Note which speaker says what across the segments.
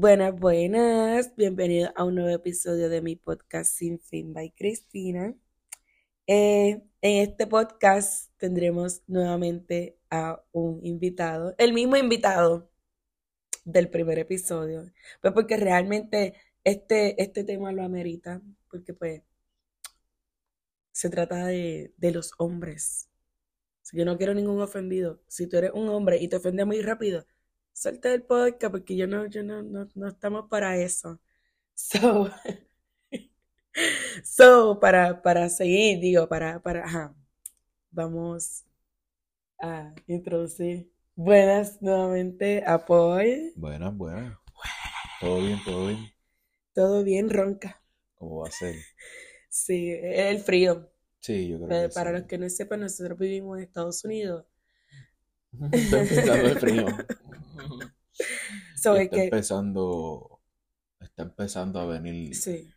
Speaker 1: Buenas, buenas. Bienvenido a un nuevo episodio de mi podcast Sin Fin by Cristina. Eh, en este podcast tendremos nuevamente a un invitado, el mismo invitado del primer episodio, pues porque realmente este, este tema lo amerita, porque pues se trata de, de los hombres. Yo no quiero ningún ofendido. Si tú eres un hombre y te ofendes muy rápido, suelta el podcast porque yo no, yo no, no, no estamos para eso. So, so para, para seguir, digo, para, para, ajá, vamos a introducir. Buenas nuevamente a Paul.
Speaker 2: Buenas, buenas. Todo bien, todo bien.
Speaker 1: Todo bien, ronca.
Speaker 2: ¿Cómo va a ser?
Speaker 1: Sí, el frío.
Speaker 2: Sí, yo creo
Speaker 1: Pero
Speaker 2: que
Speaker 1: para
Speaker 2: sí.
Speaker 1: los que no sepan, nosotros vivimos en Estados Unidos.
Speaker 2: Empezando el frío.
Speaker 1: So,
Speaker 2: está
Speaker 1: que,
Speaker 2: empezando, está empezando a venir
Speaker 1: sí,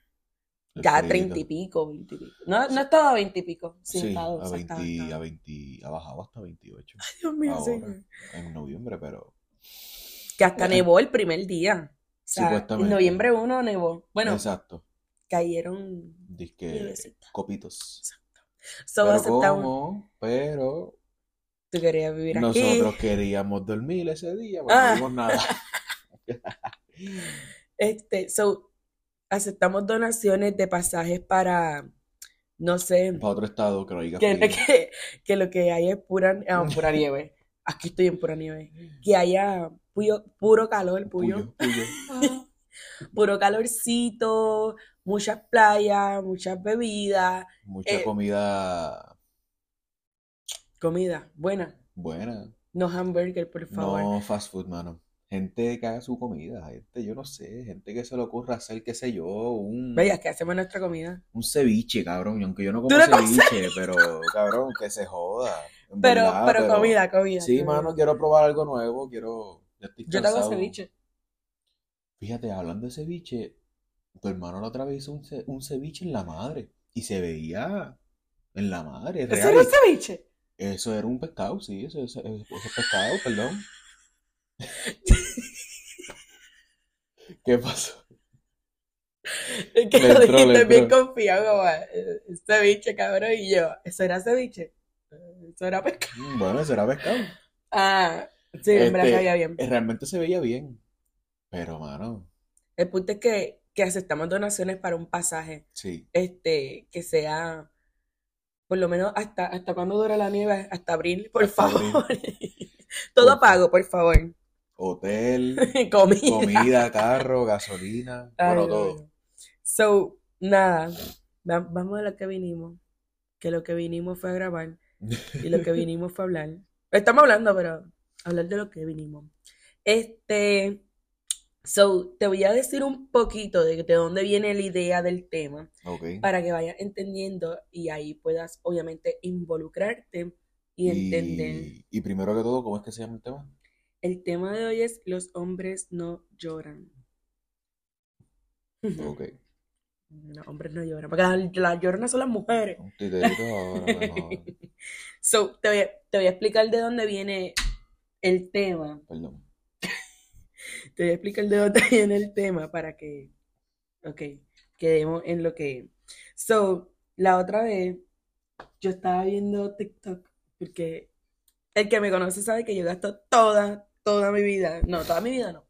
Speaker 1: ya treinta y pico, veinte y pico. No, no estaba a veinte y pico. Sí,
Speaker 2: Sí,
Speaker 1: estaba,
Speaker 2: a
Speaker 1: o sea, estaba,
Speaker 2: 20, a
Speaker 1: estaba.
Speaker 2: 20, ha bajado hasta 28
Speaker 1: Ay, Dios mío,
Speaker 2: ahora,
Speaker 1: señor.
Speaker 2: en noviembre, pero
Speaker 1: Que hasta nevó el primer día. O sea, en noviembre 1 nevó. Bueno,
Speaker 2: exacto,
Speaker 1: cayeron
Speaker 2: disque copitos.
Speaker 1: So,
Speaker 2: Pero como, pero
Speaker 1: Tú querías vivir aquí.
Speaker 2: nosotros queríamos dormir ese día, pues
Speaker 1: Ah.
Speaker 2: no vimos nada.
Speaker 1: Este, so, aceptamos donaciones de pasajes para, no sé,
Speaker 2: Para otro estado que no
Speaker 1: que, que, que lo que hay es pura, ah, pura nieve. Aquí estoy en pura nieve. Que haya puyo- puro calor, puyo,
Speaker 2: Puyo, puyo.
Speaker 1: puro calorcito, muchas playas, muchas bebidas,
Speaker 2: Mucha
Speaker 1: Eh,
Speaker 2: comida
Speaker 1: comida buena.
Speaker 2: buena.
Speaker 1: No hamburger, por favor.
Speaker 2: No fast food, mano. Gente que haga su comida, gente, yo no sé, gente que se le ocurra hacer, qué sé yo, un,
Speaker 1: Veas que hacemos nuestra comida.
Speaker 2: un ceviche, cabrón. Y aunque yo no como
Speaker 1: no
Speaker 2: ceviche, pero cabrón, que se joda.
Speaker 1: Pero,
Speaker 2: verdad,
Speaker 1: pero comida, comida.
Speaker 2: Sí,
Speaker 1: comida.
Speaker 2: mano, quiero probar algo nuevo, quiero. Ya estoy
Speaker 1: Yo te hago ceviche.
Speaker 2: Fíjate, hablando de ceviche, tu hermano la otra vez hizo un, ce- un ceviche en la madre. Y se veía en la madre,
Speaker 1: ¿Eso
Speaker 2: real.
Speaker 1: era ceviche?
Speaker 2: Eso era un pescado, sí, eso, eso, eso es pescado, perdón. ¿Qué pasó?
Speaker 1: Es que
Speaker 2: Le
Speaker 1: lo
Speaker 2: entró,
Speaker 1: dijiste bien confiado, como, eh, ceviche, cabrón, y yo, ¿eso era ceviche? Eso era pescado.
Speaker 2: Mm, Bueno, eso era pescado.
Speaker 1: Ah, sí, en verdad
Speaker 2: Este,
Speaker 1: sabía bien.
Speaker 2: Realmente se veía bien. Pero, mano,
Speaker 1: El punto es que, que aceptamos donaciones para un pasaje,
Speaker 2: sí.
Speaker 1: este, que sea, por lo menos hasta, hasta cuándo dura la nieve, hasta abril, por
Speaker 2: Hasta
Speaker 1: favor. Todo
Speaker 2: Por
Speaker 1: pago, por favor.
Speaker 2: Hotel,
Speaker 1: Comida.
Speaker 2: comida, carro, gasolina,
Speaker 1: Ay,
Speaker 2: bueno,
Speaker 1: Dios
Speaker 2: todo.
Speaker 1: So, nada, va- vamos a lo que vinimos. Que lo que vinimos fue a grabar y lo que vinimos fue a hablar. Estamos hablando, pero hablar de lo que vinimos. Este, so, te voy a decir un poquito de, de dónde viene la idea del tema
Speaker 2: Ok.
Speaker 1: para que vayas entendiendo y ahí puedas, obviamente, involucrarte y entender.
Speaker 2: Y, primero que todo, ¿cómo es que se llama el tema?
Speaker 1: El tema de hoy es los hombres no lloran.
Speaker 2: Ok.
Speaker 1: Los hombres no lloran, porque las, las lloronas son las mujeres.
Speaker 2: Ahora.
Speaker 1: So, te voy a, te voy a explicar de dónde viene el tema.
Speaker 2: Perdón.
Speaker 1: Te voy a explicar de dónde viene el tema para que, ok, quedemos en lo que... So, la otra vez yo estaba viendo TikTok, porque el que me conoce sabe que yo gasto toda, toda mi vida, no, toda mi vida no.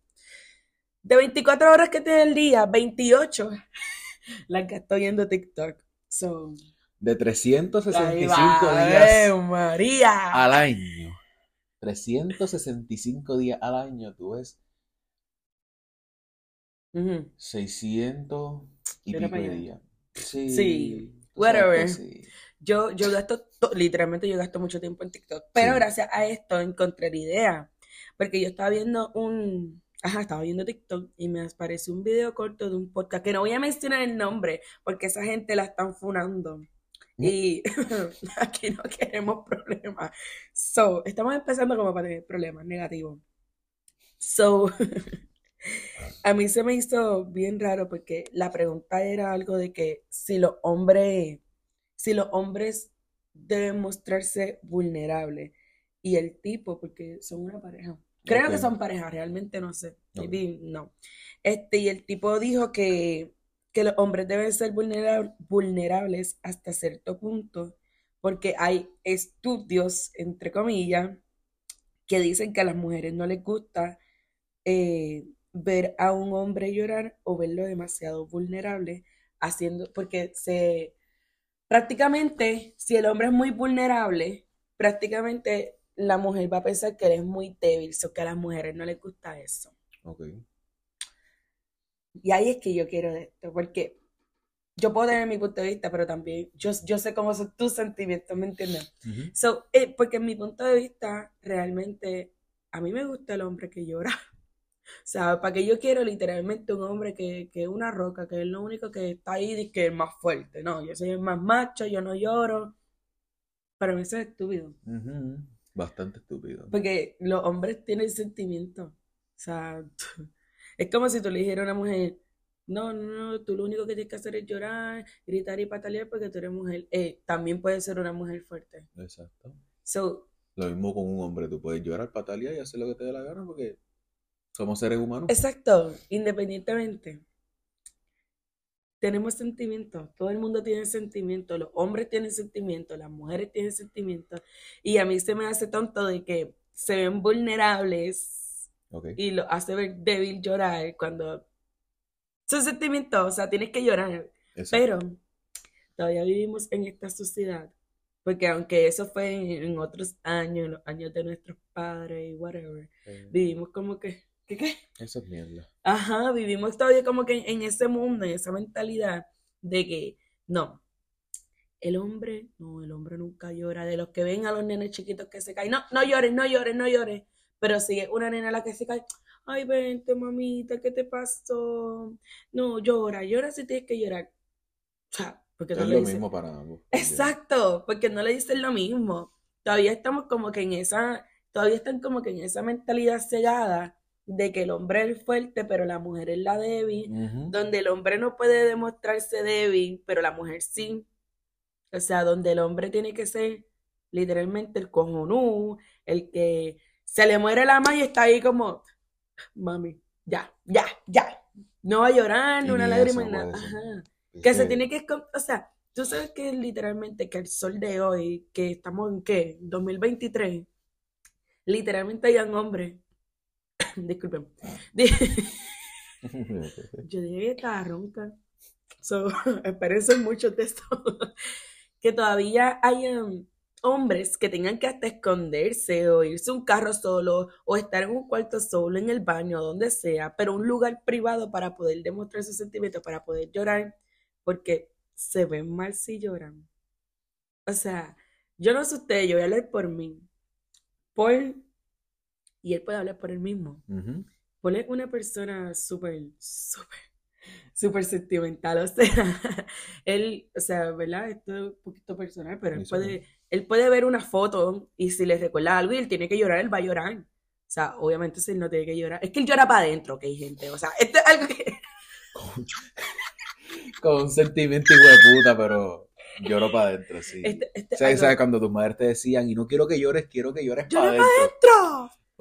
Speaker 1: De 24 horas que tiene el día, 28 las gasto viendo TikTok. So,
Speaker 2: De
Speaker 1: ahí
Speaker 2: 365
Speaker 1: va,
Speaker 2: días al año. 365 días al año, tú ves
Speaker 1: Ujú.
Speaker 2: 600 y pico de días. Sí,
Speaker 1: Sí, whatever.
Speaker 2: sí.
Speaker 1: Yo, yo gasto, to- literalmente yo gasto mucho tiempo en TikTok, pero
Speaker 2: Sí.
Speaker 1: gracias a esto encontré la idea, porque yo estaba viendo un, ajá, estaba viendo TikTok y me apareció un video corto de un podcast, que no voy a mencionar el nombre, porque esa gente la están funando, y aquí no queremos problemas. So, estamos empezando como para tener problemas negativos. So, a mí se me hizo bien raro porque la pregunta era algo de que si los hombres, si los hombres deben mostrarse vulnerables y el tipo, porque son una pareja, Creo que son parejas, realmente no sé. No. Este, y el tipo dijo que, que los hombres deben ser vulnera- vulnerables hasta cierto punto, porque hay estudios, entre comillas, que dicen que a las mujeres no les gusta eh, ver a un hombre llorar o verlo demasiado vulnerable, haciendo, porque se, prácticamente, si el hombre es muy vulnerable, prácticamente la mujer va a pensar que él es muy débil, o que a las mujeres no les gusta eso. Y ahí es que yo quiero de esto, porque yo puedo tener mi punto de vista, pero también yo, yo sé cómo son tus sentimientos, ¿me entiendes?
Speaker 2: Ujú.
Speaker 1: So, eh, porque en mi punto de vista, realmente, a mí me gusta el hombre que llora. O sea, para que yo quiero literalmente un hombre que, es una roca, que es lo único que está ahí y que es más fuerte. No, yo soy el más macho, yo no lloro. Para mí eso es estúpido.
Speaker 2: Ujú. Bastante estúpido.
Speaker 1: Porque los hombres tienen sentimientos. O sea, es como si tú le dijeras a una mujer, no, no, tú lo único que tienes que hacer es llorar, gritar y patalear porque tú eres mujer. Eh, también puede ser una mujer fuerte.
Speaker 2: Exacto.
Speaker 1: So,
Speaker 2: Lo mismo con un hombre, tú puedes llorar, patalear y hacer lo que te dé la gana porque somos seres humanos.
Speaker 1: exacto, independientemente. Tenemos sentimientos, todo el mundo tiene sentimientos, los hombres tienen sentimientos, las mujeres tienen sentimientos, y a mí se me hace tonto de que se ven vulnerables
Speaker 2: Ok.
Speaker 1: y lo hace ver débil llorar cuando son sentimientos, o sea, tienes que llorar,
Speaker 2: Exacto.
Speaker 1: pero todavía vivimos en esta sociedad, porque aunque eso fue en, en otros años, en los años de nuestros padres y whatever,
Speaker 2: Eh,
Speaker 1: vivimos como que, ¿qué qué?
Speaker 2: Eso es mierda.
Speaker 1: Ajá, vivimos todavía como que en, en ese mundo, en esa mentalidad de que no, el hombre, no, el hombre nunca llora, de los que ven a los nenes chiquitos que se caen, no, no llores, no llores, no llores, pero si es una nena la que se cae, ay, vente, mamita, ¿qué te pasó? No, llora, llora si tienes que llorar. O sea, porque no
Speaker 2: Es
Speaker 1: le
Speaker 2: lo
Speaker 1: dices-
Speaker 2: mismo para ambos.
Speaker 1: Exacto, porque no le dicen lo mismo. Todavía estamos como que en esa, todavía están como que en esa mentalidad cegada de que el hombre es fuerte, pero la mujer es la débil, donde el hombre no puede demostrarse débil, pero la mujer sí. O sea, donde el hombre tiene que ser literalmente el cojonú, el que se le muere la mano y está ahí como, mami, ya, ya, ya. No va a llorar, ni una lágrima, ni nada. Ajá. Que se tiene que, o sea, tú sabes que literalmente que el sol de hoy, que estamos en qué, 2023, literalmente hay un hombre, disculpen, Di- yo dije que estaba ronca, so, espérense mucho de esto, que todavía hay um, hombres que tengan que hasta esconderse o irse a un carro solo o estar en un cuarto solo, en el baño, donde sea, pero un lugar privado para poder demostrar sus sentimientos, para poder llorar, porque se ven mal si lloran. O sea, yo no sé ustedes, yo voy a hablar por mí. Paul, y él puede hablar por él mismo. Paul es una persona súper, súper, súper sentimental. O sea, él, o sea, ¿verdad? Esto es un poquito personal, pero él puede, él puede ver una foto y si le recuerda algo y él tiene que llorar, él va a llorar. O sea, obviamente si él no tiene que llorar. Es que él llora para adentro, que hay gente. O sea, esto es algo que...
Speaker 2: Con, con un sentimiento hijo de puta, pero lloro para adentro, sí.
Speaker 1: Este, este
Speaker 2: O sea,
Speaker 1: es algo-
Speaker 2: ¿sabes? Cuando tus madres te decían, y no quiero que llores, quiero que llores
Speaker 1: ¡Llora
Speaker 2: para
Speaker 1: pa'
Speaker 2: adentro.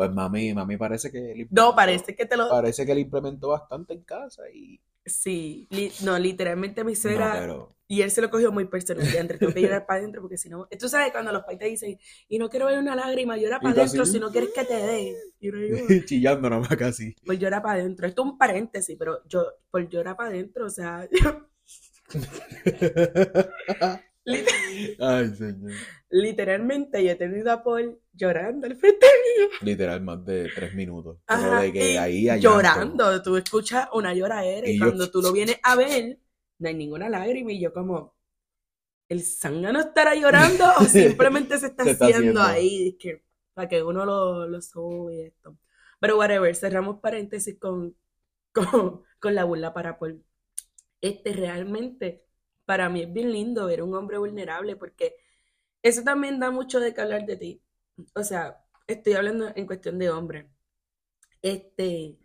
Speaker 2: Pues mami, mami parece que
Speaker 1: No, parece que te lo...
Speaker 2: parece que él implementó bastante en casa y
Speaker 1: Sí, li- no, literalmente mi
Speaker 2: no,
Speaker 1: suegra...
Speaker 2: pero
Speaker 1: Y él se lo cogió muy personal. Y tengo que llorar para adentro porque si no. Tú sabes cuando los pais te dicen, y no quiero ver una lágrima, llora para adentro si no quieres que te dé. Y uno digo,
Speaker 2: chillando nada más casi.
Speaker 1: pues llora para adentro. Esto es un paréntesis, pero yo, por llora para adentro, o sea,
Speaker 2: Ay, señor.
Speaker 1: literalmente yo he tenido a Paul llorando al frente mío.
Speaker 2: Literal, más de tres minutos.
Speaker 1: Ajá,
Speaker 2: de que ahí llanto.
Speaker 1: llorando. Tú escuchas una lloradera y,
Speaker 2: Y yo-
Speaker 1: cuando tú lo vienes a ver, no hay ninguna lágrima. Y yo, como, ¿el zángano estará llorando o simplemente se está,
Speaker 2: Se está
Speaker 1: haciendo,
Speaker 2: haciendo.
Speaker 1: ahí? Es que, para que uno lo, lo sube y esto. Pero, whatever, cerramos paréntesis con, con, con la burla para Paul. Este realmente, para mí es bien lindo ver un hombre vulnerable porque eso también da mucho de qué hablar de ti. O sea, estoy hablando en cuestión de hombre. Este,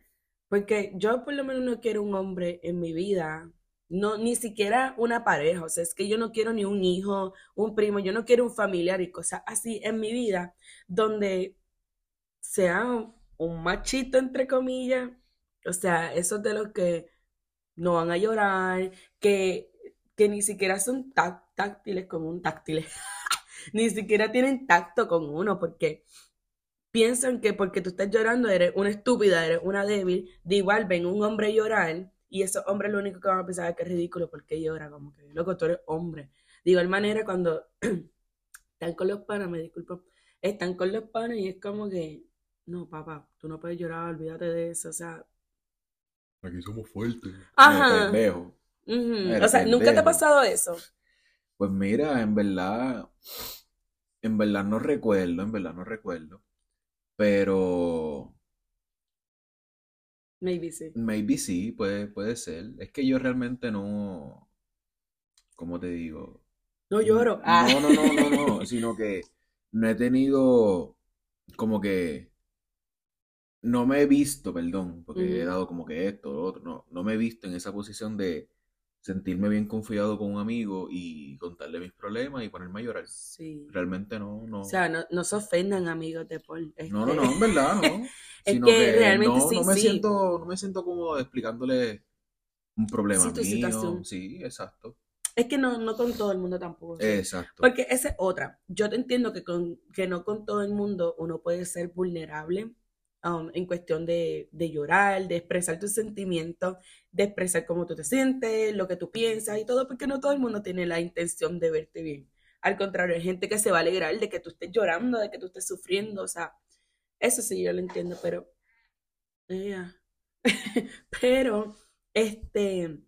Speaker 1: porque yo por lo menos no quiero un hombre en mi vida, no, ni siquiera una pareja, o sea, es que yo no quiero ni un hijo, un primo, yo no quiero un familiar y cosas así en mi vida, donde sea un machito, entre comillas. O sea, esos de los que no van a llorar, que, que ni siquiera son táctiles con un táctil. ni siquiera tienen tacto con uno, porque piensan que porque tú estás llorando eres una estúpida, eres una débil. De igual ven un hombre llorar y esos hombres lo único que van a pensar es que es ridículo porque llora, como que, loco, tú eres hombre. De igual manera, cuando están con los panas, me disculpo, están con los panas y es como que, no, papá, tú no puedes llorar, olvídate de eso, o sea.
Speaker 2: Aquí somos fuertes.
Speaker 1: Ajá. O sea, ¿nunca te ha pasado eso?
Speaker 2: Pues mira, en verdad, en verdad no recuerdo, en verdad no recuerdo. Pero
Speaker 1: Maybe sí.
Speaker 2: maybe sí, puede, puede ser. Es que yo realmente no, ¿cómo te digo?
Speaker 1: No lloro.
Speaker 2: Ah. No, no, no, no, no, sino que no he tenido como que no me he visto, perdón, porque he dado como que esto, lo otro, no, no me he visto en esa posición de sentirme bien confiado con un amigo y contarle mis problemas y ponerme a llorar.
Speaker 1: Sí.
Speaker 2: Realmente no, no.
Speaker 1: O sea, no, no se ofendan, amigos de Paul.
Speaker 2: No, no, no, en verdad, no.
Speaker 1: es Sino que, realmente
Speaker 2: no,
Speaker 1: sí,
Speaker 2: no me
Speaker 1: sí.
Speaker 2: siento, no me siento cómodo explicándole un problema
Speaker 1: Sí, tu
Speaker 2: mío.
Speaker 1: situación.
Speaker 2: Sí, exacto.
Speaker 1: Es que no, no con todo el mundo tampoco. sí.
Speaker 2: Exacto.
Speaker 1: Porque esa es otra. Yo te entiendo que, con, que no con todo el mundo uno puede ser vulnerable um, en cuestión de, de llorar, de expresar tus sentimientos, de expresar cómo tú te sientes, lo que tú piensas y todo, porque no todo el mundo tiene la intención de verte bien. Al contrario, hay gente que se va a alegrar de que tú estés llorando, de que tú estés sufriendo, o sea, eso sí yo lo entiendo, pero... ea. pero, este...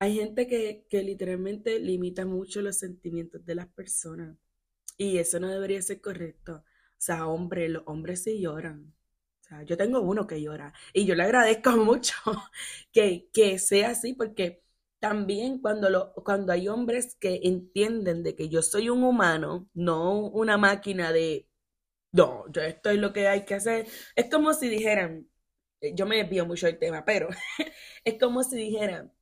Speaker 1: Hay gente que, que literalmente limita mucho los sentimientos de las personas y eso no debería ser correcto. O sea, hombre, los hombres sí lloran. O sea, yo tengo uno que llora y yo le agradezco mucho que, que sea así porque también cuando, lo, cuando hay hombres que entienden de que yo soy un humano, no una máquina de, no, yo esto es lo que hay que hacer, es como si dijeran, eh, yo me desvío mucho del tema, pero es como si dijeran,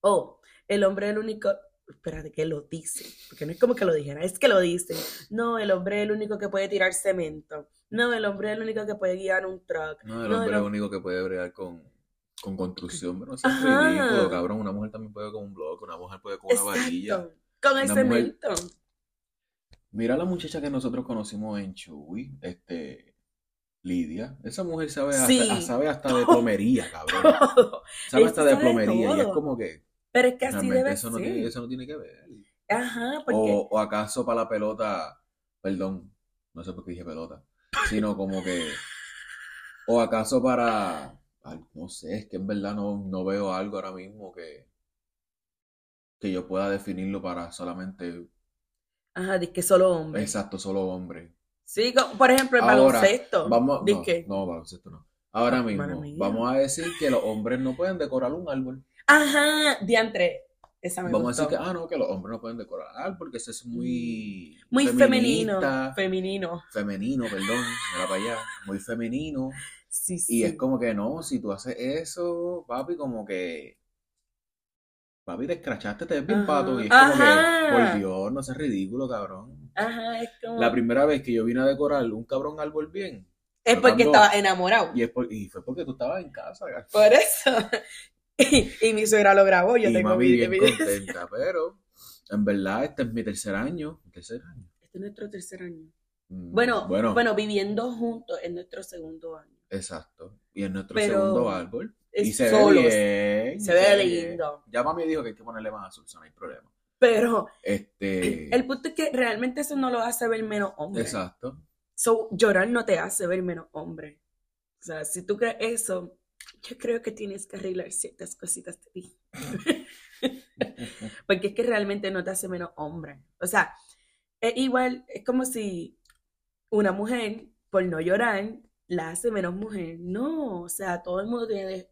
Speaker 1: oh, el hombre es el único, espérate, que lo dice, porque no es como que lo dijera, es que lo dicen. No, el hombre es el único que puede tirar cemento. No, el hombre es el único que puede guiar un truck.
Speaker 2: No, el
Speaker 1: No,
Speaker 2: hombre es el único que puede bregar con, con construcción, pero no seas ridículo, cabrón. Una mujer también puede con un bloque, una mujer puede con una varilla.
Speaker 1: Con el
Speaker 2: Una mujer-
Speaker 1: cemento.
Speaker 2: Mira la muchacha que nosotros conocimos en Chuy, este, Lidia. Esa mujer sabe hasta, sabe hasta de plomería, cabrón.
Speaker 1: Todo.
Speaker 2: Sabe hasta de plomería. Y es como que
Speaker 1: Pero es que así
Speaker 2: realmente
Speaker 1: debe
Speaker 2: eso no,
Speaker 1: ser.
Speaker 2: tiene, eso no tiene que ver.
Speaker 1: Ajá, porque
Speaker 2: O, o acaso para la pelota, perdón, no sé por qué dije pelota, sino como que, o acaso para, ay, no sé, es que en verdad no, no veo algo ahora mismo que, que yo pueda definirlo para solamente,
Speaker 1: ajá, que solo hombre.
Speaker 2: exacto, solo hombre.
Speaker 1: Sí, por ejemplo, el
Speaker 2: Ahora,
Speaker 1: baloncesto.
Speaker 2: Vamos, no, no, baloncesto no. Ahora
Speaker 1: Ah,
Speaker 2: mismo, vamos a decir que los hombres no pueden decorar un árbol.
Speaker 1: Ajá, diantre. Esa me
Speaker 2: Vamos a decir que, ah, no, que los hombres no pueden decorar porque eso es muy
Speaker 1: Muy femenino. Femenino.
Speaker 2: femenino, perdón, era para allá, muy femenino.
Speaker 1: Sí, sí.
Speaker 2: Y es como que no, si tú haces eso, papi, como que, papi, te escrachaste, te ves bien
Speaker 1: Ajá.
Speaker 2: pato. Y es como que, por Dios, no seas ridículo, cabrón.
Speaker 1: Ajá, es como.
Speaker 2: La primera vez que yo vine a decorar un cabrón árbol bien,
Speaker 1: es porque estaba enamorado.
Speaker 2: y, es por- y fue porque tú estabas en casa.
Speaker 1: Por eso. Y, y mi suegra lo grabó. Yo
Speaker 2: y
Speaker 1: tengo
Speaker 2: mami
Speaker 1: mi
Speaker 2: bien contenta, pero en verdad este es mi tercer año, tercer año.
Speaker 1: Este es nuestro tercer año.
Speaker 2: Mm,
Speaker 1: Bueno, bueno,
Speaker 2: bueno,
Speaker 1: viviendo juntos es nuestro segundo año.
Speaker 2: exacto. Y en nuestro
Speaker 1: Pero
Speaker 2: segundo árbol.
Speaker 1: Es
Speaker 2: Y se
Speaker 1: solos.
Speaker 2: ve bien.
Speaker 1: Se ve
Speaker 2: bien.
Speaker 1: lindo.
Speaker 2: Ya mami dijo que hay que ponerle más azul, no hay problema.
Speaker 1: Pero
Speaker 2: Este.
Speaker 1: el punto es que realmente eso no lo hace ver menos hombre.
Speaker 2: Exacto.
Speaker 1: So, llorar no te hace ver menos hombre. O sea, si tú crees eso, yo creo que tienes que arreglar ciertas cositas de. Porque es que realmente no te hace menos hombre. O sea, es igual, es como si una mujer, por no llorar, la hace menos mujer. No, o sea, todo el mundo tiene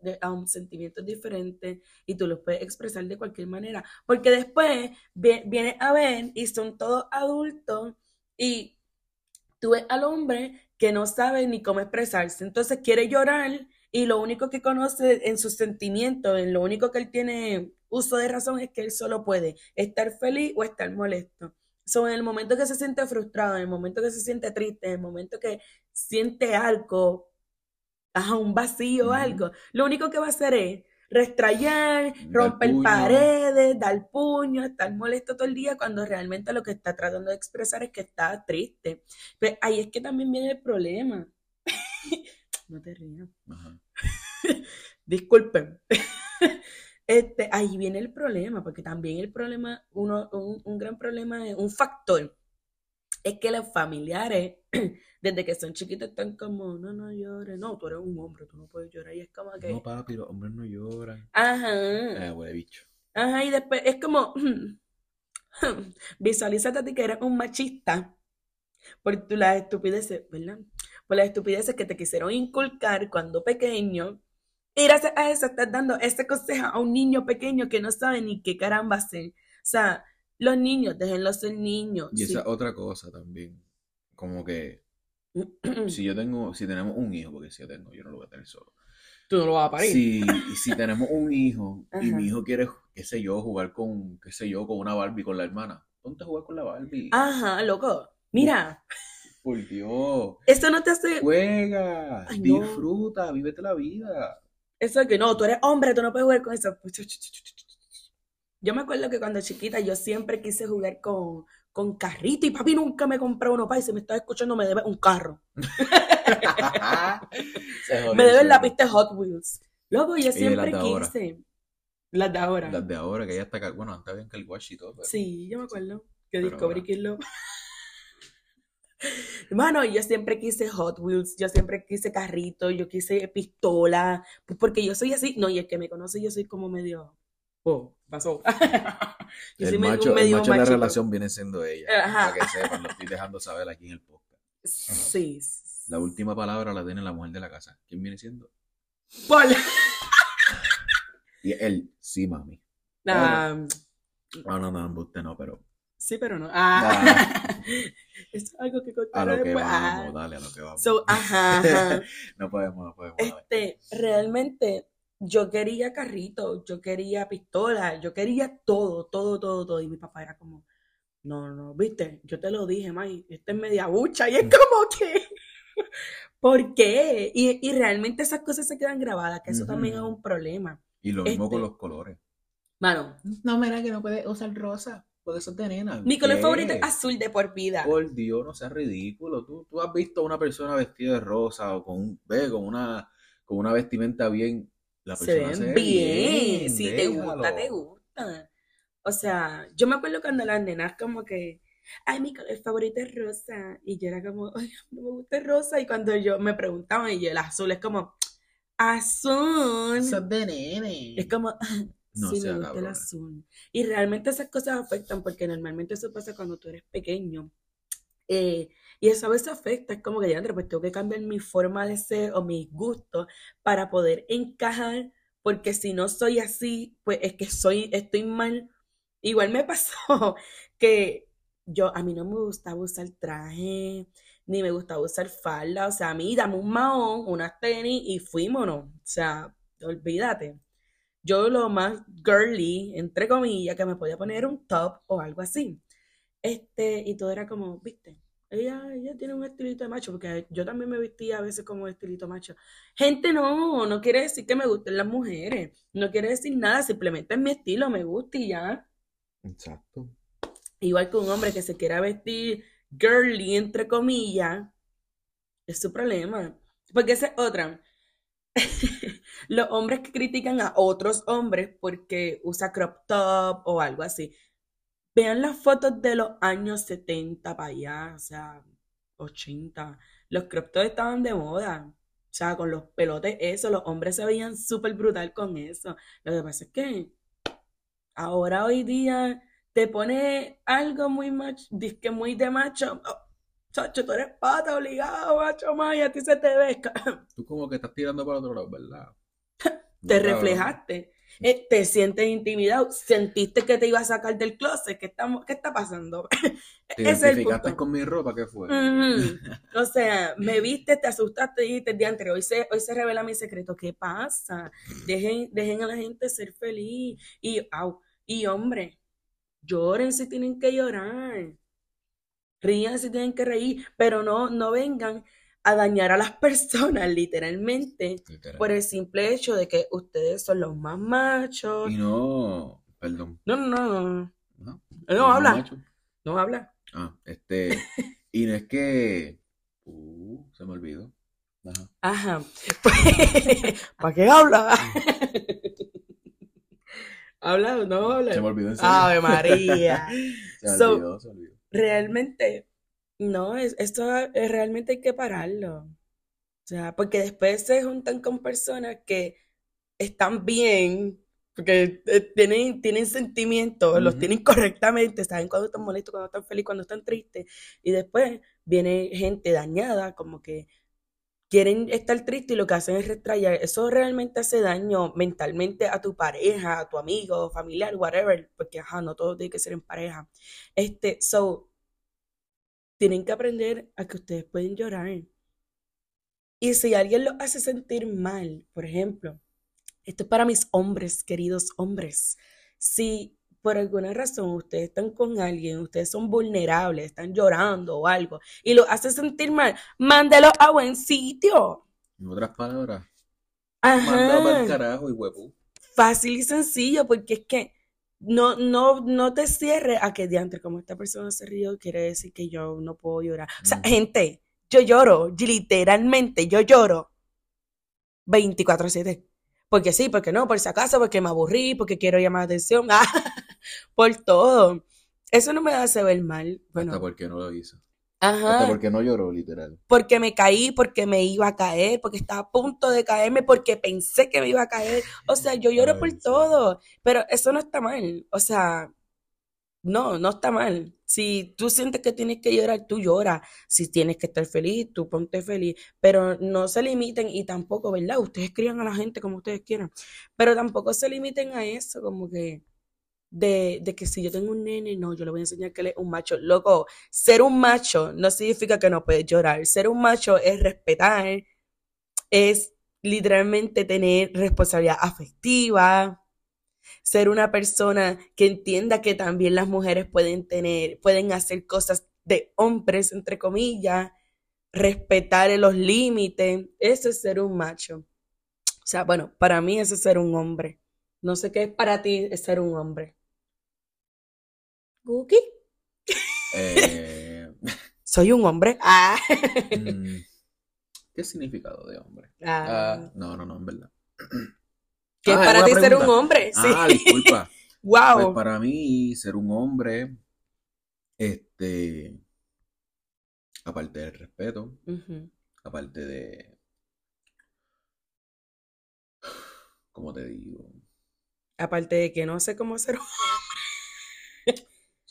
Speaker 1: sentimientos diferentes y tú los puedes expresar de cualquier manera. Porque después vie- vienes a ver y son todos adultos y tú ves al hombre que no sabe ni cómo expresarse. Entonces quiere llorar y lo único que conoce en sus sentimientos, en lo único que él tiene uso de razón es que él solo puede estar feliz o estar molesto. So, en el momento que se siente frustrado, en el momento que se siente triste, en el momento que siente algo, ajá, un vacío o algo, lo único que va a hacer es restrayar, romper paredes, dar puño, estar molesto todo el día cuando realmente lo que está tratando de expresar es que está triste. Pero pues, ahí es que también viene el problema. No te rías. Disculpen. Este, ahí viene el problema, porque también el problema, uno, un, un gran problema, un factor, es que los familiares, desde que son chiquitos, están como, no, no llores, no, tú eres un hombre, tú no puedes llorar, y es como que...
Speaker 2: No, papi, los hombres no lloran.
Speaker 1: Ajá.
Speaker 2: Eh, huele bicho.
Speaker 1: Ajá, y después es como, visualízate a ti que eres un machista por las estupideces, ¿verdad? Por las estupideces que te quisieron inculcar cuando pequeño y gracias a eso estás dando ese consejo a un niño pequeño que no sabe ni qué caramba hacer. O sea, los niños, déjenlos ser niños.
Speaker 2: Y esa otra cosa también. Como que si yo tengo, si tenemos un hijo, porque si yo tengo, yo no lo voy a tener solo.
Speaker 1: Tú no lo vas a parir.
Speaker 2: Sí, y si tenemos un hijo y mi hijo quiere, qué sé yo, jugar con, qué sé yo, con una Barbie con la hermana, ponte a jugar con la Barbie.
Speaker 1: Ajá, loco. Mira.
Speaker 2: Por Dios.
Speaker 1: Eso no te hace.
Speaker 2: Juega, disfruta, vívete la vida.
Speaker 1: Eso que no, tú eres hombre, tú no puedes jugar con eso. Yo me acuerdo que cuando chiquita yo siempre quise jugar con, con carrito y papi nunca me compró uno. Papi, si me estás escuchando, me debe un carro. me debe la pista Hot Wheels. Luego yo siempre quise. Las de ahora.
Speaker 2: Las de ahora, que ya está. Bueno, bien que el wash y todo.
Speaker 1: Sí, yo me acuerdo. Que Discovery Kill Hermano, yo siempre quise Hot Wheels, yo siempre quise carrito, yo quise pistola, pues porque yo soy así. No, y el que me conoce, yo soy como medio. Oh, pasó.
Speaker 2: yo el, macho, medio, el macho de la relación viene siendo ella. Para que sepan, lo estoy dejando saber aquí en el podcast.
Speaker 1: Sí.
Speaker 2: La última palabra la tiene la mujer de la casa. ¿Quién viene siendo?
Speaker 1: Paul.
Speaker 2: y él, sí, mami.
Speaker 1: no,
Speaker 2: no, no, usted no, pero
Speaker 1: Sí, pero no. Ah. es algo que
Speaker 2: contar A lo que vamos, ah. dale, a lo que vamos.
Speaker 1: ajá,
Speaker 2: no podemos, no podemos.
Speaker 1: Este, realmente, yo quería carrito, yo quería pistola, yo quería todo, todo, todo, todo. Y mi papá era como, no, no, viste, yo te lo dije, May, esta es media bucha. Y es como que, ¿por qué? Y, y realmente esas cosas se quedan grabadas, que eso también es un problema.
Speaker 2: Y lo mismo con este los colores.
Speaker 1: Mano.
Speaker 2: No, mira que no puedes usar rosa. De nena.
Speaker 1: Mi color favorito es azul de por vida.
Speaker 2: Por Dios, no seas ridículo. ¿Tú, tú has visto a una persona vestida de rosa o con, ve, con una, con una vestimenta bien.
Speaker 1: La persona se, ve bien. Si te gusta, te gusta. O sea, yo me acuerdo cuando las nenas como que, ay, mi color favorito es rosa. Y yo era como, ay, no me gusta el rosa. Y cuando yo me preguntaban, y yo, el azul es como, azul.
Speaker 2: Sos de nene.
Speaker 1: Es como, no sí, me gusta el azul. Y realmente esas cosas afectan porque normalmente eso pasa cuando tú eres pequeño. Eh, y eso a veces afecta, es como que ya, pues tengo que cambiar mi forma de ser o mis gustos para poder encajar, porque si no soy así, pues es que soy, estoy mal. Igual me pasó que yo, a mí no me gustaba usar traje, ni me gustaba usar falda, o sea, a mí dame un mahón, unas tenis y fuímonos, o sea, olvídate yo lo más girly, entre comillas, que me podía poner un top o algo así. Este, y todo era como, viste, ella, ella tiene un estilito de macho, porque yo también me vestía a veces como estilito macho. Gente, no, no quiere decir que me gusten las mujeres, no quiere decir nada, simplemente es mi estilo, me gusta y ya.
Speaker 2: Exacto.
Speaker 1: Igual que un hombre que se quiera vestir girly, entre comillas, es su problema. Porque esa es otra. los hombres que critican a otros hombres porque usa crop top o algo así. Vean las fotos de los años 70 para allá, o sea, 80. Los crop top estaban de moda. O sea, con los pelotes, eso, los hombres se veían súper brutal con eso. Lo que pasa es que ahora hoy día te pone algo muy macho, que muy de macho. Chacho, tú eres pata obligado, macho, más, y a ti se te ve.
Speaker 2: Tú como que estás tirando para otro lado, ¿verdad?
Speaker 1: te reflejaste, eh, te sientes intimidado, sentiste que te iba a sacar del closet, ¿qué, estamos, qué está pasando?
Speaker 2: ¿Te identificaste con mi ropa? ¿Qué fue?
Speaker 1: O sea, me viste, te asustaste, dijiste el día anterior, hoy se, hoy se revela mi secreto, ¿qué pasa? Dejen, dejen a la gente ser feliz. Y, au, y hombre, lloren si tienen que llorar. Rían si tienen que reír, pero no, no vengan a dañar a las personas, literalmente,
Speaker 2: Literal.
Speaker 1: por el simple hecho de que ustedes son los más machos.
Speaker 2: Y no, perdón.
Speaker 1: No, no, no, no,
Speaker 2: ¿no?
Speaker 1: no,
Speaker 2: ¿No
Speaker 1: habla, no habla.
Speaker 2: Ah, este, y no es que, uh, se me olvidó. Ajá.
Speaker 1: Ajá. ¿Para qué habla? ¿Habla no habla?
Speaker 2: Se me olvidó en serio.
Speaker 1: Ave María.
Speaker 2: Se me
Speaker 1: So-
Speaker 2: olvidó, se me olvidó.
Speaker 1: Realmente, no, es, esto es- realmente hay que pararlo. O sea, porque después se juntan con personas que están bien, porque eh, tienen, tienen sentimientos, los tienen correctamente, saben cuando están molestos, cuando están felices, cuando están tristes, y después viene gente dañada, como que quieren estar tristes y lo que hacen es retrayar. Eso realmente hace daño mentalmente a tu pareja, a tu amigo, familiar, whatever, porque ajá, no todo tiene que ser en pareja. Este, so, tienen que aprender a que ustedes pueden llorar. Y si alguien los hace sentir mal, por ejemplo, esto es para mis hombres, queridos hombres. Si por alguna razón ustedes están con alguien, ustedes son vulnerables, están llorando o algo, y los hace sentir mal, mándelo a buen sitio.
Speaker 2: En otras palabras, mandado para el
Speaker 1: Ajá.
Speaker 2: carajo y huevo.
Speaker 1: Fácil y sencillo, porque es que no, no, no te cierres a que diantre, como esta persona se rió, quiere decir que yo no puedo llorar. O sea,
Speaker 2: Mm.
Speaker 1: gente, yo lloro, literalmente, yo lloro 24/7. Porque sí, porque no, por si acaso, porque me aburrí, porque quiero llamar la atención, ah, por todo. Eso no me hace ver mal.
Speaker 2: Hasta
Speaker 1: Bueno,
Speaker 2: porque no lo hizo. Hasta
Speaker 1: ajá,
Speaker 2: porque no lloró, literal.
Speaker 1: porque me caí, porque me iba a caer, porque estaba a punto de caerme, porque pensé que me iba a caer. O sea, yo lloro por
Speaker 2: sí.
Speaker 1: todo, pero eso no está mal. O sea, no, no está mal. Si tú sientes que tienes que llorar, tú lloras. Si tienes que estar feliz, tú ponte feliz. Pero no se limiten y tampoco, ¿verdad? Ustedes crían a la gente como ustedes quieran. Pero tampoco se limiten a eso, como que de, que si yo tengo un nene, no, yo le voy a enseñar que él es un macho. Loco, ser un macho no significa que no puedes llorar. Ser un macho es respetar, es literalmente tener responsabilidad afectiva, ser una persona que entienda que también las mujeres pueden tener, pueden hacer cosas de hombres, entre comillas, respetar los límites. Eso es ser un macho. O sea, bueno, para mí eso es ser un hombre. No sé qué es para ti es ser un hombre. ¿Cookie?
Speaker 2: Eh,
Speaker 1: Soy un hombre. Ah.
Speaker 2: mm, ¿Qué significado de hombre?
Speaker 1: Ah.
Speaker 2: Ah, no, no, no, en verdad.
Speaker 1: ¿Qué es para ti ser un hombre? Sí.
Speaker 2: Ah, disculpa. Pues
Speaker 1: Wow.
Speaker 2: para mí, ser un hombre, este, aparte del respeto, aparte de, ¿cómo te digo?
Speaker 1: Aparte de que no sé cómo ser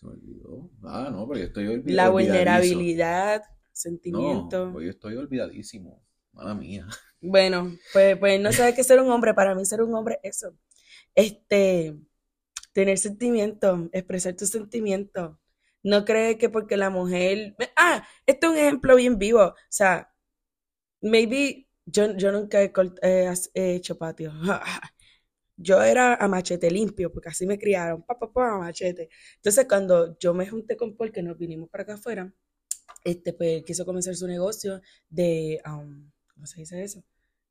Speaker 2: Se me olvidó. Ah, no, pero yo estoy olvi-
Speaker 1: la vulnerabilidad,
Speaker 2: No,
Speaker 1: sentimiento.
Speaker 2: pues yo estoy olvidadísimo. Mala mía.
Speaker 1: Bueno, pues, pues no sabes qué ser un hombre. Para mí ser un hombre es eso. Este, tener sentimientos, expresar tus sentimientos. No crees que porque la mujer... Ah, esto es un ejemplo bien vivo. O sea, maybe yo, yo nunca he, he hecho patio. Yo era a machete limpio, porque así me criaron, pa, pa, pa, a machete. Entonces, cuando yo me junté con Paul, que nos vinimos para acá afuera, este, pues quiso comenzar su negocio de, um, ¿cómo se dice eso?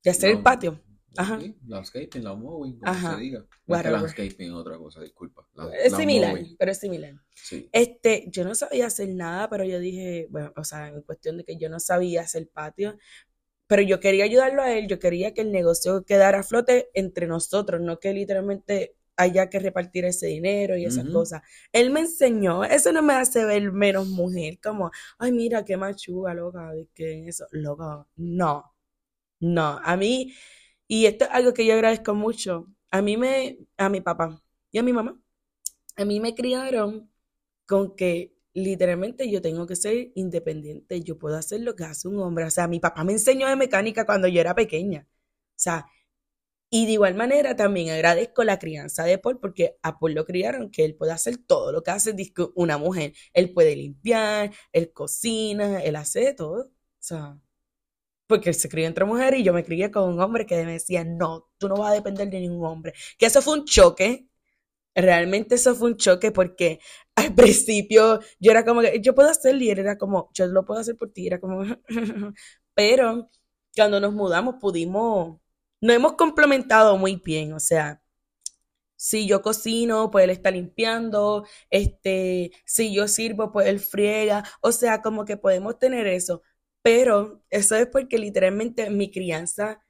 Speaker 1: De hacer el patio. Ajá.
Speaker 2: sí, Landscaping, lawn mowing, como
Speaker 1: Ajá,
Speaker 2: se diga. Es que landscaping es otra cosa, disculpa. La-
Speaker 1: Es
Speaker 2: lawn
Speaker 1: similar,
Speaker 2: mowing,
Speaker 1: pero es similar.
Speaker 2: Sí.
Speaker 1: Este, yo no sabía hacer nada, pero yo dije, bueno, o sea, en cuestión de que yo no sabía hacer patio, pero yo quería ayudarlo a él, yo quería que el negocio quedara a flote entre nosotros, no que literalmente haya que repartir ese dinero y esas cosas. Él me enseñó, eso no me hace ver menos mujer, como, ay, mira, qué machuga, loca, que eso, loca, no, no, a mí, y esto es algo que yo agradezco mucho, a mí me, a mi papá y a mi mamá, a mí me criaron con que literalmente yo tengo que ser independiente, yo puedo hacer lo que hace un hombre. O sea, mi papá me enseñó de mecánica cuando yo era pequeña. O sea, y de igual manera también agradezco la crianza de Paul porque a Paul lo criaron que él puede hacer todo lo que hace una mujer. Él puede limpiar, él cocina, él hace todo. O sea, porque él se crió entre mujeres y yo me crié con un hombre que me decía, no, tú no vas a depender de ningún hombre. Que eso fue un choque realmente eso fue un choque porque al principio yo era como yo puedo hacerlo y era como, yo lo puedo hacer por ti, era como, pero cuando nos mudamos pudimos, nos hemos complementado muy bien, o sea, si yo cocino, pues él está limpiando, este, si yo sirvo, pues él friega, o sea, como que podemos tener eso, pero eso es porque literalmente mi crianza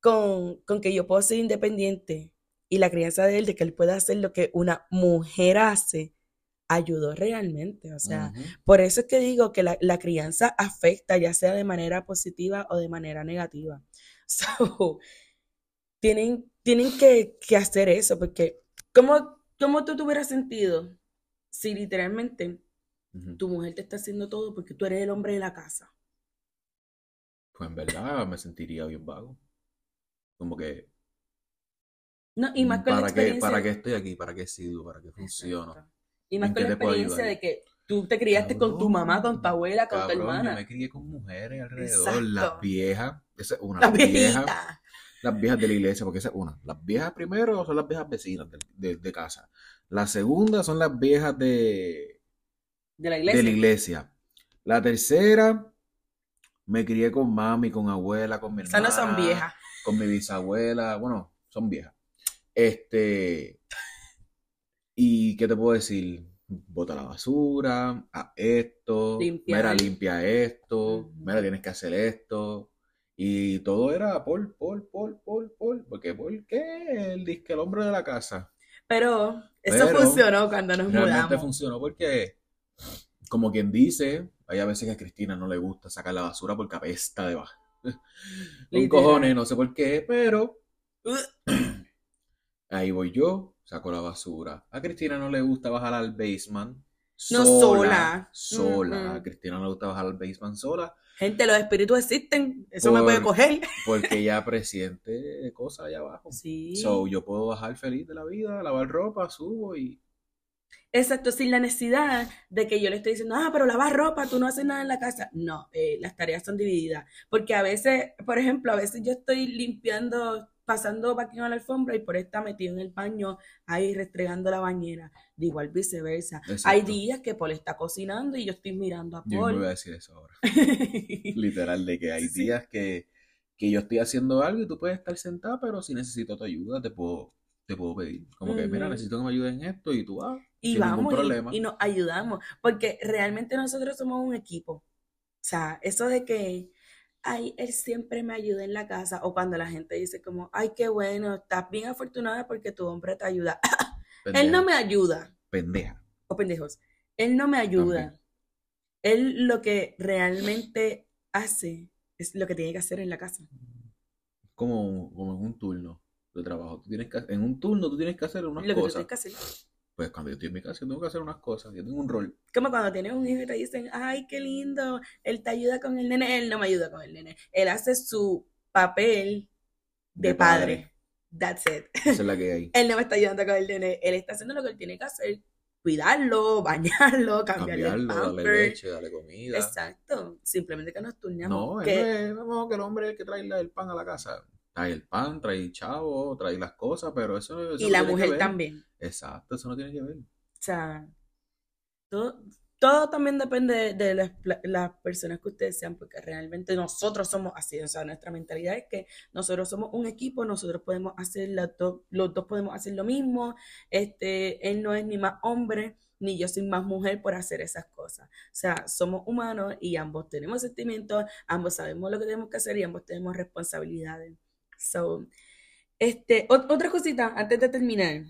Speaker 1: con, con que yo puedo ser independiente y la crianza de él, de que él pueda hacer lo que una mujer hace, ayudó realmente. O sea, por eso es que digo que la, la, crianza afecta, ya sea de manera positiva o de manera negativa. So, tienen, tienen que, que hacer eso, porque ¿cómo, ¿cómo tú te hubieras sentido si literalmente tu mujer te está haciendo todo porque tú eres el hombre de la casa?
Speaker 2: Pues en verdad me sentiría bien vago. Como que
Speaker 1: no, y más con
Speaker 2: ¿Para
Speaker 1: la experiencia.
Speaker 2: Qué, ¿Para qué estoy aquí? ¿Para qué sigo? ¿Para qué funciono?
Speaker 1: Exacto. Y más con la experiencia de que tú te criaste con tu mamá, con tu abuela, con
Speaker 2: cabrón,
Speaker 1: tu hermana.
Speaker 2: Yo me crié con mujeres alrededor,
Speaker 1: Exacto.
Speaker 2: las viejas, esa es una,
Speaker 1: Las
Speaker 2: viejas, las viejas de la iglesia, porque esa es una. Las viejas primero son las viejas vecinas de, de- de casa. La segunda son las viejas de,
Speaker 1: De la
Speaker 2: de
Speaker 1: iglesia.
Speaker 2: la iglesia. La tercera, me crié con mami, con abuela, con mi hermana.
Speaker 1: no son viejas.
Speaker 2: con mi bisabuela, bueno, son viejas. Este, y qué te puedo decir, bota la basura, haz esto,
Speaker 1: Limpiar.
Speaker 2: mira, limpia esto,
Speaker 1: Ujú.
Speaker 2: mira, tienes que hacer esto. Y todo era por, por, por, por, por, porque ¿por qué? El disque el hombre de la casa.
Speaker 1: Pero eso
Speaker 2: Pero
Speaker 1: funcionó cuando nos
Speaker 2: Realmente
Speaker 1: mudamos.
Speaker 2: funcionó porque, como quien dice, hay a veces que a Cristina no le gusta sacar la basura porque apesta de baja.
Speaker 1: Literal.
Speaker 2: cojones, no sé por qué, pero
Speaker 1: Uh,
Speaker 2: Ahí voy yo, saco la basura. A Cristina no le gusta bajar al basement
Speaker 1: No
Speaker 2: sola.
Speaker 1: sola.
Speaker 2: Sola. A Cristina no le gusta bajar al basement sola
Speaker 1: Gente, los espíritus existen. Eso me
Speaker 2: Por-
Speaker 1: puede coger.
Speaker 2: porque ella presiente cosas allá abajo.
Speaker 1: Sí.
Speaker 2: So, yo puedo bajar feliz de la vida, lavar ropa, subo y...
Speaker 1: Exacto, sin la necesidad de que yo le estoy diciendo, ah, pero lavar ropa, tú no haces nada en la casa. No, eh, las tareas son divididas. Porque a veces, por ejemplo, a veces yo estoy limpiando, pasando vacuum a la alfombra y por está metido en el baño, ahí restregando la bañera. De igual viceversa.
Speaker 2: Exacto.
Speaker 1: Hay días que Paul está cocinando y yo estoy mirando a
Speaker 2: Yo me voy a
Speaker 1: Paul.
Speaker 2: decir eso ahora. Literal, de que hay
Speaker 1: Sí.
Speaker 2: días que, que yo estoy haciendo algo y tú puedes estar sentada, pero si necesito tu ayuda, te puedo, te puedo pedir. Como que, mira, necesito que me ayudes en esto y tú, ah,
Speaker 1: Y
Speaker 2: sin ningún
Speaker 1: vamos y-
Speaker 2: problema.
Speaker 1: y, nos ayudamos, porque realmente nosotros somos un equipo. O sea, eso de que, ay, él siempre me ayuda en la casa, o cuando la gente dice como, ay, qué bueno, estás bien afortunada porque tu hombre te ayuda. Él no me ayuda,
Speaker 2: Pendeja.
Speaker 1: o pendejos, él no me ayuda. Él lo que realmente hace es lo que tiene que hacer en la casa.
Speaker 2: como, como en un turno de trabajo. Tú tienes que, en un turno tú tienes que hacer unas
Speaker 1: Lo que tú
Speaker 2: cosas.
Speaker 1: tienes que hacer.
Speaker 2: Pues cuando yo estoy en mi casa, yo tengo que hacer unas cosas. Yo tengo un rol.
Speaker 1: Como cuando tienes un hijo y te dicen, ay, qué lindo, él te ayuda con el nene, él no me ayuda con el nene. Él hace su papel de,
Speaker 2: De
Speaker 1: padre.
Speaker 2: padre.
Speaker 1: That's it.
Speaker 2: Esa es la que hay.
Speaker 1: Él no me está ayudando con el nene, él está haciendo lo que él tiene que hacer. Cuidarlo, bañarlo, cambiarle el
Speaker 2: Cambiarlo, darle leche, darle comida.
Speaker 1: Exacto. Simplemente que nos turneamos.
Speaker 2: No,
Speaker 1: que,
Speaker 2: no es que el hombre es el que trae el pan a la casa. Trae el pan, trae el chavo, trae las cosas, pero eso, eso
Speaker 1: y
Speaker 2: no
Speaker 1: la
Speaker 2: tiene que
Speaker 1: mujer
Speaker 2: ver.
Speaker 1: también.
Speaker 2: Exacto, eso no tiene que ver.
Speaker 1: O sea, todo, todo también depende de, las, personas que ustedes sean, porque realmente nosotros somos así, o sea, nuestra mentalidad es que nosotros somos un equipo, nosotros podemos hacer las dos, los dos podemos hacer lo mismo, este, él no es ni más hombre, ni yo soy más mujer por hacer esas cosas. O sea, somos humanos y ambos tenemos sentimientos, ambos sabemos lo que tenemos que hacer y ambos tenemos responsabilidades. So, este, ot- otra cosita antes de terminar.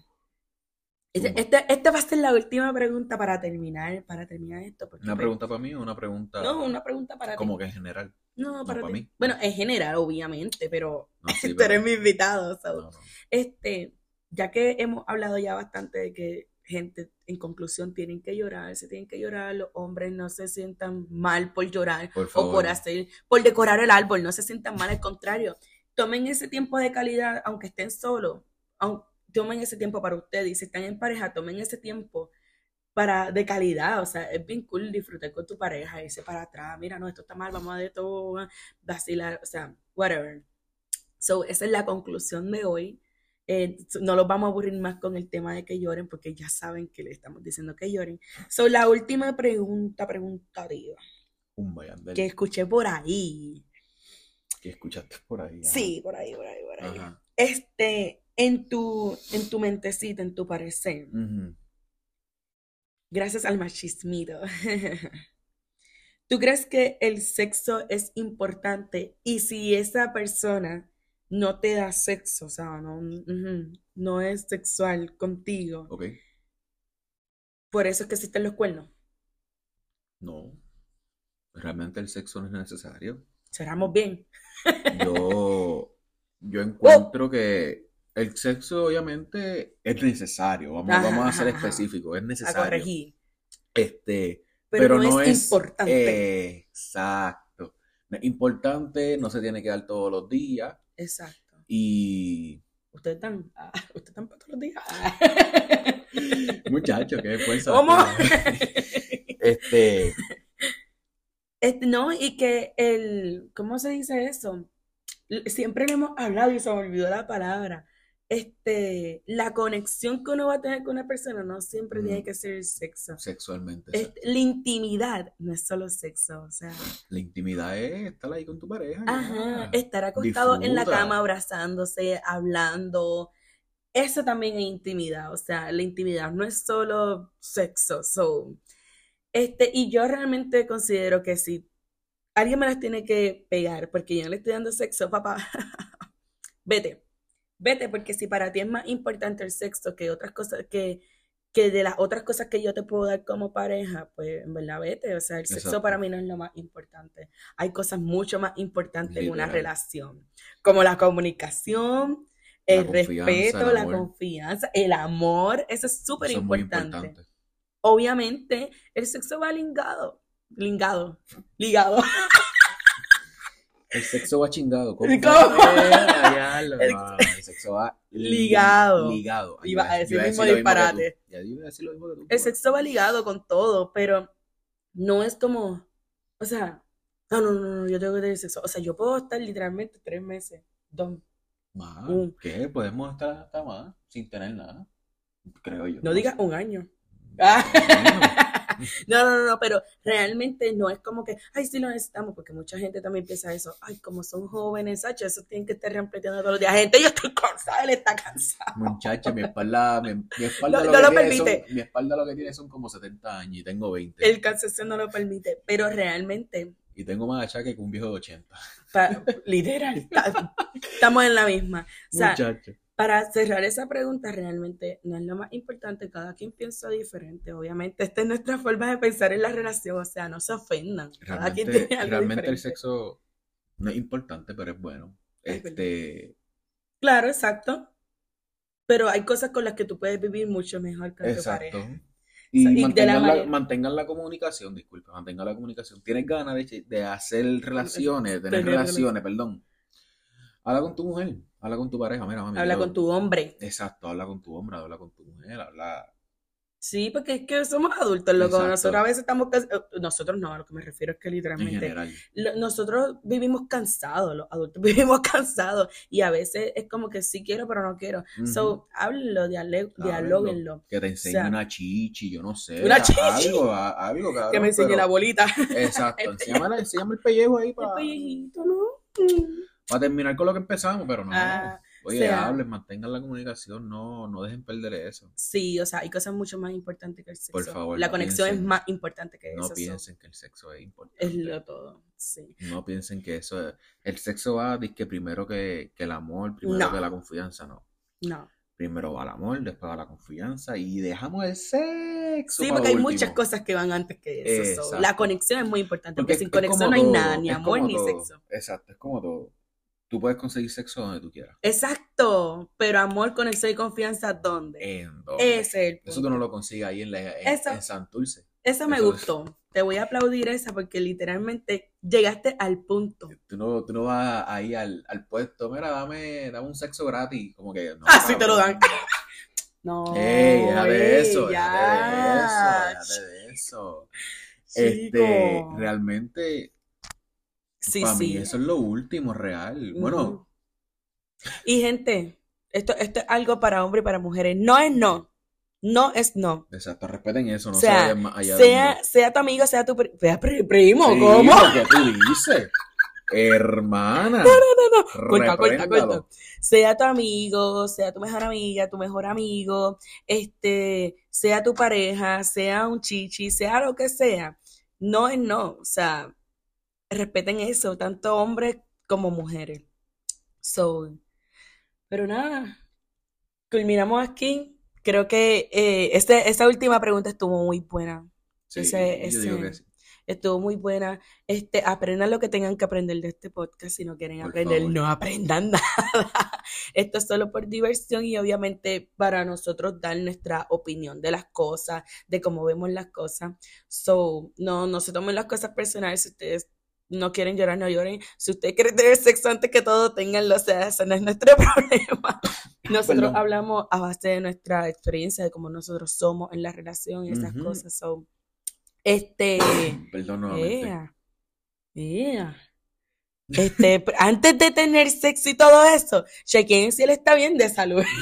Speaker 1: Este-
Speaker 2: Zumba.
Speaker 1: Esta, esta va a ser la última pregunta para terminar, para terminar esto. porque
Speaker 2: ¿Una
Speaker 1: me-
Speaker 2: pregunta para mí o una pregunta
Speaker 1: No, una pregunta para ti.
Speaker 2: como que en general?
Speaker 1: No, para
Speaker 2: mí.
Speaker 1: Bueno, en general, obviamente, pero
Speaker 2: No, sí,
Speaker 1: tú eres mi invitado. so.
Speaker 2: no.
Speaker 1: Este, ya que hemos hablado ya bastante de que gente, en conclusión, tienen que llorar, se tienen que llorar, los hombres no se sientan mal por llorar
Speaker 2: Por
Speaker 1: o por hacer, por decorar el árbol, no se sientan mal, al contrario, tomen ese tiempo de calidad, aunque estén solos, tomen ese tiempo para ustedes, y si están en pareja, tomen ese tiempo para, de calidad, o sea, es bien cool disfrutar con tu pareja, irse para atrás, mira, no, esto está mal, vamos a de todo, vacilar, o sea, whatever. So, esa es la conclusión de hoy. eh, no los vamos a aburrir más con el tema de que lloren, porque ya saben que le estamos diciendo que lloren. So, la última pregunta, preguntativa, que escuché por ahí.
Speaker 2: ¿Qué escuchaste por ahí? Ajá.
Speaker 1: Sí, por ahí, por ahí, por ahí.
Speaker 2: Ajá.
Speaker 1: Este, en tu, en tu mentecita, en tu parecer, gracias al machismito, ¿tú crees que el sexo es importante? Y si esa persona no te da sexo, o sea, no, no es sexual contigo, por eso es que existen los cuernos.
Speaker 2: No. Realmente el sexo no es necesario.
Speaker 1: Cerramos bien.
Speaker 2: Yo, yo encuentro que el sexo obviamente es necesario. Vamos,
Speaker 1: Ajá,
Speaker 2: vamos a ser específicos. Es
Speaker 1: A
Speaker 2: necesario.
Speaker 1: corregir.
Speaker 2: Este,
Speaker 1: Pero,
Speaker 2: pero
Speaker 1: no,
Speaker 2: no
Speaker 1: es,
Speaker 2: es
Speaker 1: importante.
Speaker 2: exacto. Importante, no se tiene que dar todos los días.
Speaker 1: Exacto.
Speaker 2: Y
Speaker 1: Ustedes están, ah, ustedes están para todos los días. Ah.
Speaker 2: muchacho, qué fuerza.
Speaker 1: ¿Cómo?
Speaker 2: Este,
Speaker 1: no, y que el, ¿cómo se dice eso? Siempre le hemos hablado y se me olvidó la palabra. Este, la conexión que uno va a tener con una persona no siempre
Speaker 2: Mm.
Speaker 1: tiene que ser sexo.
Speaker 2: sexualmente.
Speaker 1: Este, la intimidad no es solo sexo, o sea,
Speaker 2: La intimidad es estar ahí con tu pareja.
Speaker 1: ajá,
Speaker 2: ya.
Speaker 1: estar acostado en la
Speaker 2: Disfruta.
Speaker 1: cama abrazándose, hablando, eso también es intimidad, o sea, la intimidad no es solo sexo, so, este, y yo realmente considero que si alguien me las tiene que pegar porque yo no le estoy dando sexo, papá, vete, vete, porque si para ti es más importante el sexo que otras cosas, que, que de las otras cosas que yo te puedo dar como pareja, pues en verdad vete, o sea, el sexo
Speaker 2: Exacto.
Speaker 1: para mí no es lo más importante. Hay cosas mucho más importantes en una relación, como la comunicación, el respeto,
Speaker 2: el
Speaker 1: la confianza, el amor, eso es súper
Speaker 2: es
Speaker 1: importante. Obviamente, el sexo va ligado, ligado, ligado.
Speaker 2: El sexo va chingado. ¿Cómo?
Speaker 1: ¿Cómo?
Speaker 2: Eh, diablo,
Speaker 1: El-
Speaker 2: no, el sexo va li-
Speaker 1: Ligado.
Speaker 2: Ligado.
Speaker 1: Iba a decir el mismo disparate. El sexo va ligado con todo, pero no es como, o sea, no, no, no, no, yo tengo que tener sexo. O sea, yo puedo estar literalmente tres meses, dos.
Speaker 2: Más.
Speaker 1: Un-
Speaker 2: ¿Qué? Podemos estar hasta más sin tener nada. Creo yo.
Speaker 1: No digas
Speaker 2: sé.
Speaker 1: un año. No, no, no, pero realmente no es como que, ay, sí lo necesitamos, porque mucha gente también piensa eso, ay, como son jóvenes, Sacho, eso tienen que estar reempleando todos los días. Gente, yo estoy cansada, él está cansado.
Speaker 2: Muchacha, mi espalda, mi, mi espalda
Speaker 1: No-
Speaker 2: lo
Speaker 1: no
Speaker 2: que
Speaker 1: lo
Speaker 2: tiene son-
Speaker 1: permite.
Speaker 2: mi espalda lo que tiene son como 70 años y tengo 20.
Speaker 1: El cansancio no lo permite, pero realmente,
Speaker 2: Y tengo más achaque que un viejo de 80.
Speaker 1: pa- literal, está- estamos en la misma. O sea,
Speaker 2: Muchacho.
Speaker 1: Para cerrar esa pregunta, realmente no es lo más importante, cada quien piensa diferente, obviamente, esta es nuestra forma de pensar en la relación, o sea, no se ofendan, cada quien
Speaker 2: Realmente,
Speaker 1: tiene algo
Speaker 2: realmente el sexo no es importante, pero es bueno.
Speaker 1: Es verdad.
Speaker 2: Este,
Speaker 1: Claro, exacto, pero hay cosas con las que tú puedes vivir mucho mejor tu
Speaker 2: exacto.
Speaker 1: pareja.
Speaker 2: Y,
Speaker 1: sea, y la
Speaker 2: mantengan, la,
Speaker 1: manera-
Speaker 2: mantengan la comunicación, disculpe, mantengan la comunicación. Tienes ganas de, de hacer relaciones, de tener
Speaker 1: Tener
Speaker 2: relaciones, perdón. Habla con tu mujer, habla con tu pareja, mira, mami.
Speaker 1: Habla con tu hombre.
Speaker 2: Exacto, habla con tu hombre, habla con tu mujer, habla.
Speaker 1: Sí, porque es que somos adultos, loco.
Speaker 2: Exacto.
Speaker 1: Nosotros a veces estamos cansados. Nosotros no, a lo que me refiero es que
Speaker 2: En
Speaker 1: literalmente lo- nosotros vivimos cansados, los adultos vivimos cansados y a veces es como que sí quiero, pero no quiero.
Speaker 2: Ujú.
Speaker 1: So, háblenlo, dialóguenlo.
Speaker 2: Que te enseñe
Speaker 1: sea,
Speaker 2: una chichi, yo no sé.
Speaker 1: una chichi.
Speaker 2: Algo, algo, cabrón,
Speaker 1: Que me enseñe
Speaker 2: pero-
Speaker 1: la bolita.
Speaker 2: Exacto, enséñame, enséñame el pellejo ahí
Speaker 1: El
Speaker 2: para,
Speaker 1: pellejito, ¿no? Mm.
Speaker 2: Terminar con lo que empezamos, pero no.
Speaker 1: Ah,
Speaker 2: Oye,
Speaker 1: sea-
Speaker 2: hablen, mantengan la comunicación, no, no dejen perder eso.
Speaker 1: Sí, o sea, hay cosas mucho más importantes que el sexo.
Speaker 2: Por favor,
Speaker 1: La
Speaker 2: no
Speaker 1: conexión es más importante que
Speaker 2: No
Speaker 1: eso. so,
Speaker 2: piensen que el sexo es importante.
Speaker 1: es lo todo. Sí.
Speaker 2: No piensen que eso es... El sexo va que primero que, que el amor, primero
Speaker 1: No.
Speaker 2: que la confianza, no.
Speaker 1: No.
Speaker 2: Primero va el amor, después va la confianza y dejamos el sexo
Speaker 1: Sí,
Speaker 2: para
Speaker 1: porque hay
Speaker 2: último.
Speaker 1: muchas cosas que van antes que eso. so. La conexión es muy importante, porque,
Speaker 2: Porque
Speaker 1: sin conexión no hay
Speaker 2: todo,
Speaker 1: nada, ni
Speaker 2: es
Speaker 1: amor ni
Speaker 2: todo.
Speaker 1: sexo.
Speaker 2: Exacto, es como todo. Tú puedes conseguir sexo donde tú quieras.
Speaker 1: Exacto, pero amor, conexión y confianza, ¿dónde?
Speaker 2: ¿En dónde?
Speaker 1: Ese es el
Speaker 2: Eso tú no lo consigues ahí en, la, en,
Speaker 1: Eso-
Speaker 2: en Santurce.
Speaker 1: Esa me
Speaker 2: eso-
Speaker 1: gustó. Te voy a aplaudir esa porque literalmente llegaste al punto.
Speaker 2: Tú no, tú no vas ahí al, al puesto, mira, dame, dame un sexo gratis. Como que no.
Speaker 1: Así te lo dan. No,
Speaker 2: Ey, déjate de eso,
Speaker 1: ya.
Speaker 2: de eso, déjate de eso. Este, realmente,
Speaker 1: Sí,
Speaker 2: para mí
Speaker 1: sí.
Speaker 2: eso es lo último real. Bueno.
Speaker 1: Y gente, Esto, esto es algo para hombres y para mujeres. No es no. No es no.
Speaker 2: Exacto, respeten eso, no
Speaker 1: o sea,
Speaker 2: se vayan más allá
Speaker 1: sea, sea tu amigo, sea tu pri- vea, pri- primo,
Speaker 2: Sí,
Speaker 1: ¿cómo?
Speaker 2: que tú dices. Hermana.
Speaker 1: No, no, no. Corta, corta,
Speaker 2: repréndalo.
Speaker 1: corta. Sea tu amigo, sea tu mejor amiga, tu mejor amigo, este, sea tu pareja, sea un chichi, sea lo que sea. No es no. O sea, respeten eso, tanto hombres como mujeres. So, pero nada, culminamos aquí. Creo que eh, este, esta última pregunta estuvo muy buena.
Speaker 2: Sí,
Speaker 1: ese-
Speaker 2: yo digo
Speaker 1: ese-
Speaker 2: que sí.
Speaker 1: Estuvo muy buena. Este, aprendan lo que tengan que aprender de este podcast. Si no quieren
Speaker 2: Por
Speaker 1: aprender,
Speaker 2: favor.
Speaker 1: no aprendan nada. Esto es solo por diversión y obviamente para nosotros dar nuestra opinión de las cosas, de cómo vemos las cosas. So, no, no se tomen las cosas personales. Si ustedes no quieren llorar, no lloren. Si ustedes quieren tener sexo antes que todo, tenganlo. O sea, eso no es nuestro problema. Nosotros
Speaker 2: Perdón.
Speaker 1: hablamos a base de nuestra experiencia, de cómo nosotros somos en la relación y esas cosas. So, este.
Speaker 2: Perdón nuevamente.
Speaker 1: Ea, ea. Este, antes de tener sexo y todo eso, chequen si él está bien de salud.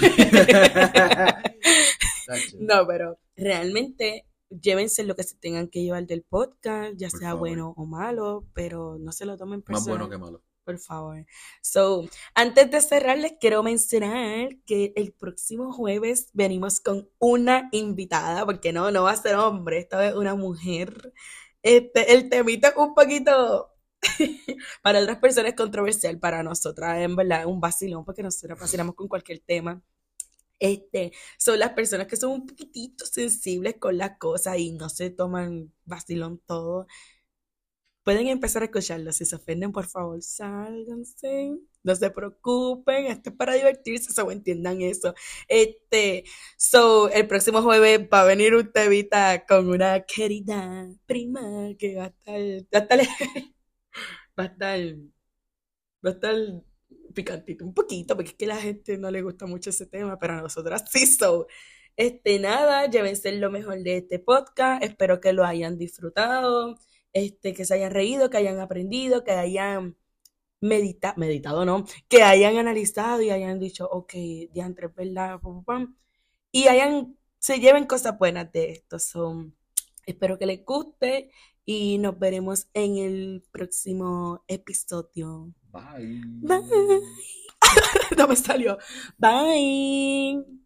Speaker 1: No, pero realmente llévense lo que se tengan que llevar del podcast, ya
Speaker 2: Por
Speaker 1: sea
Speaker 2: favor.
Speaker 1: bueno o malo, pero no se lo tomen
Speaker 2: Más
Speaker 1: personal.
Speaker 2: bueno que malo.
Speaker 1: Por favor. So, antes de cerrar, les quiero mencionar que el próximo jueves venimos con una invitada, porque no, no va a ser hombre, esta vez una mujer. Este, el temita es un poquito, para otras personas es controversial, para nosotras en verdad es un vacilón, porque nosotros vacilamos con cualquier tema. Este, son las personas que son un poquitito sensibles con las cosas y no se toman vacilón todo. Pueden empezar a escucharlo. Si se ofenden, por favor, sálganse. No se preocupen. Esto es para divertirse, so entiendan eso. Este, so, el próximo jueves va a venir un temita con una querida prima que va a estar, va a estar, va a estar, va a estar picantito un poquito, porque es que la gente no le gusta mucho ese tema, pero a nosotras sí, so. Este, nada, llévense lo mejor de este podcast. Espero que lo hayan disfrutado este, que se hayan reído, que hayan aprendido, que hayan medita meditado, ¿no? Que hayan analizado y hayan dicho, ok, diantre, es ¿verdad? Y hayan, se lleven cosas buenas de esto. So, espero que les guste y nos veremos en el próximo episodio.
Speaker 2: Bye.
Speaker 1: Bye. no me salió. Bye.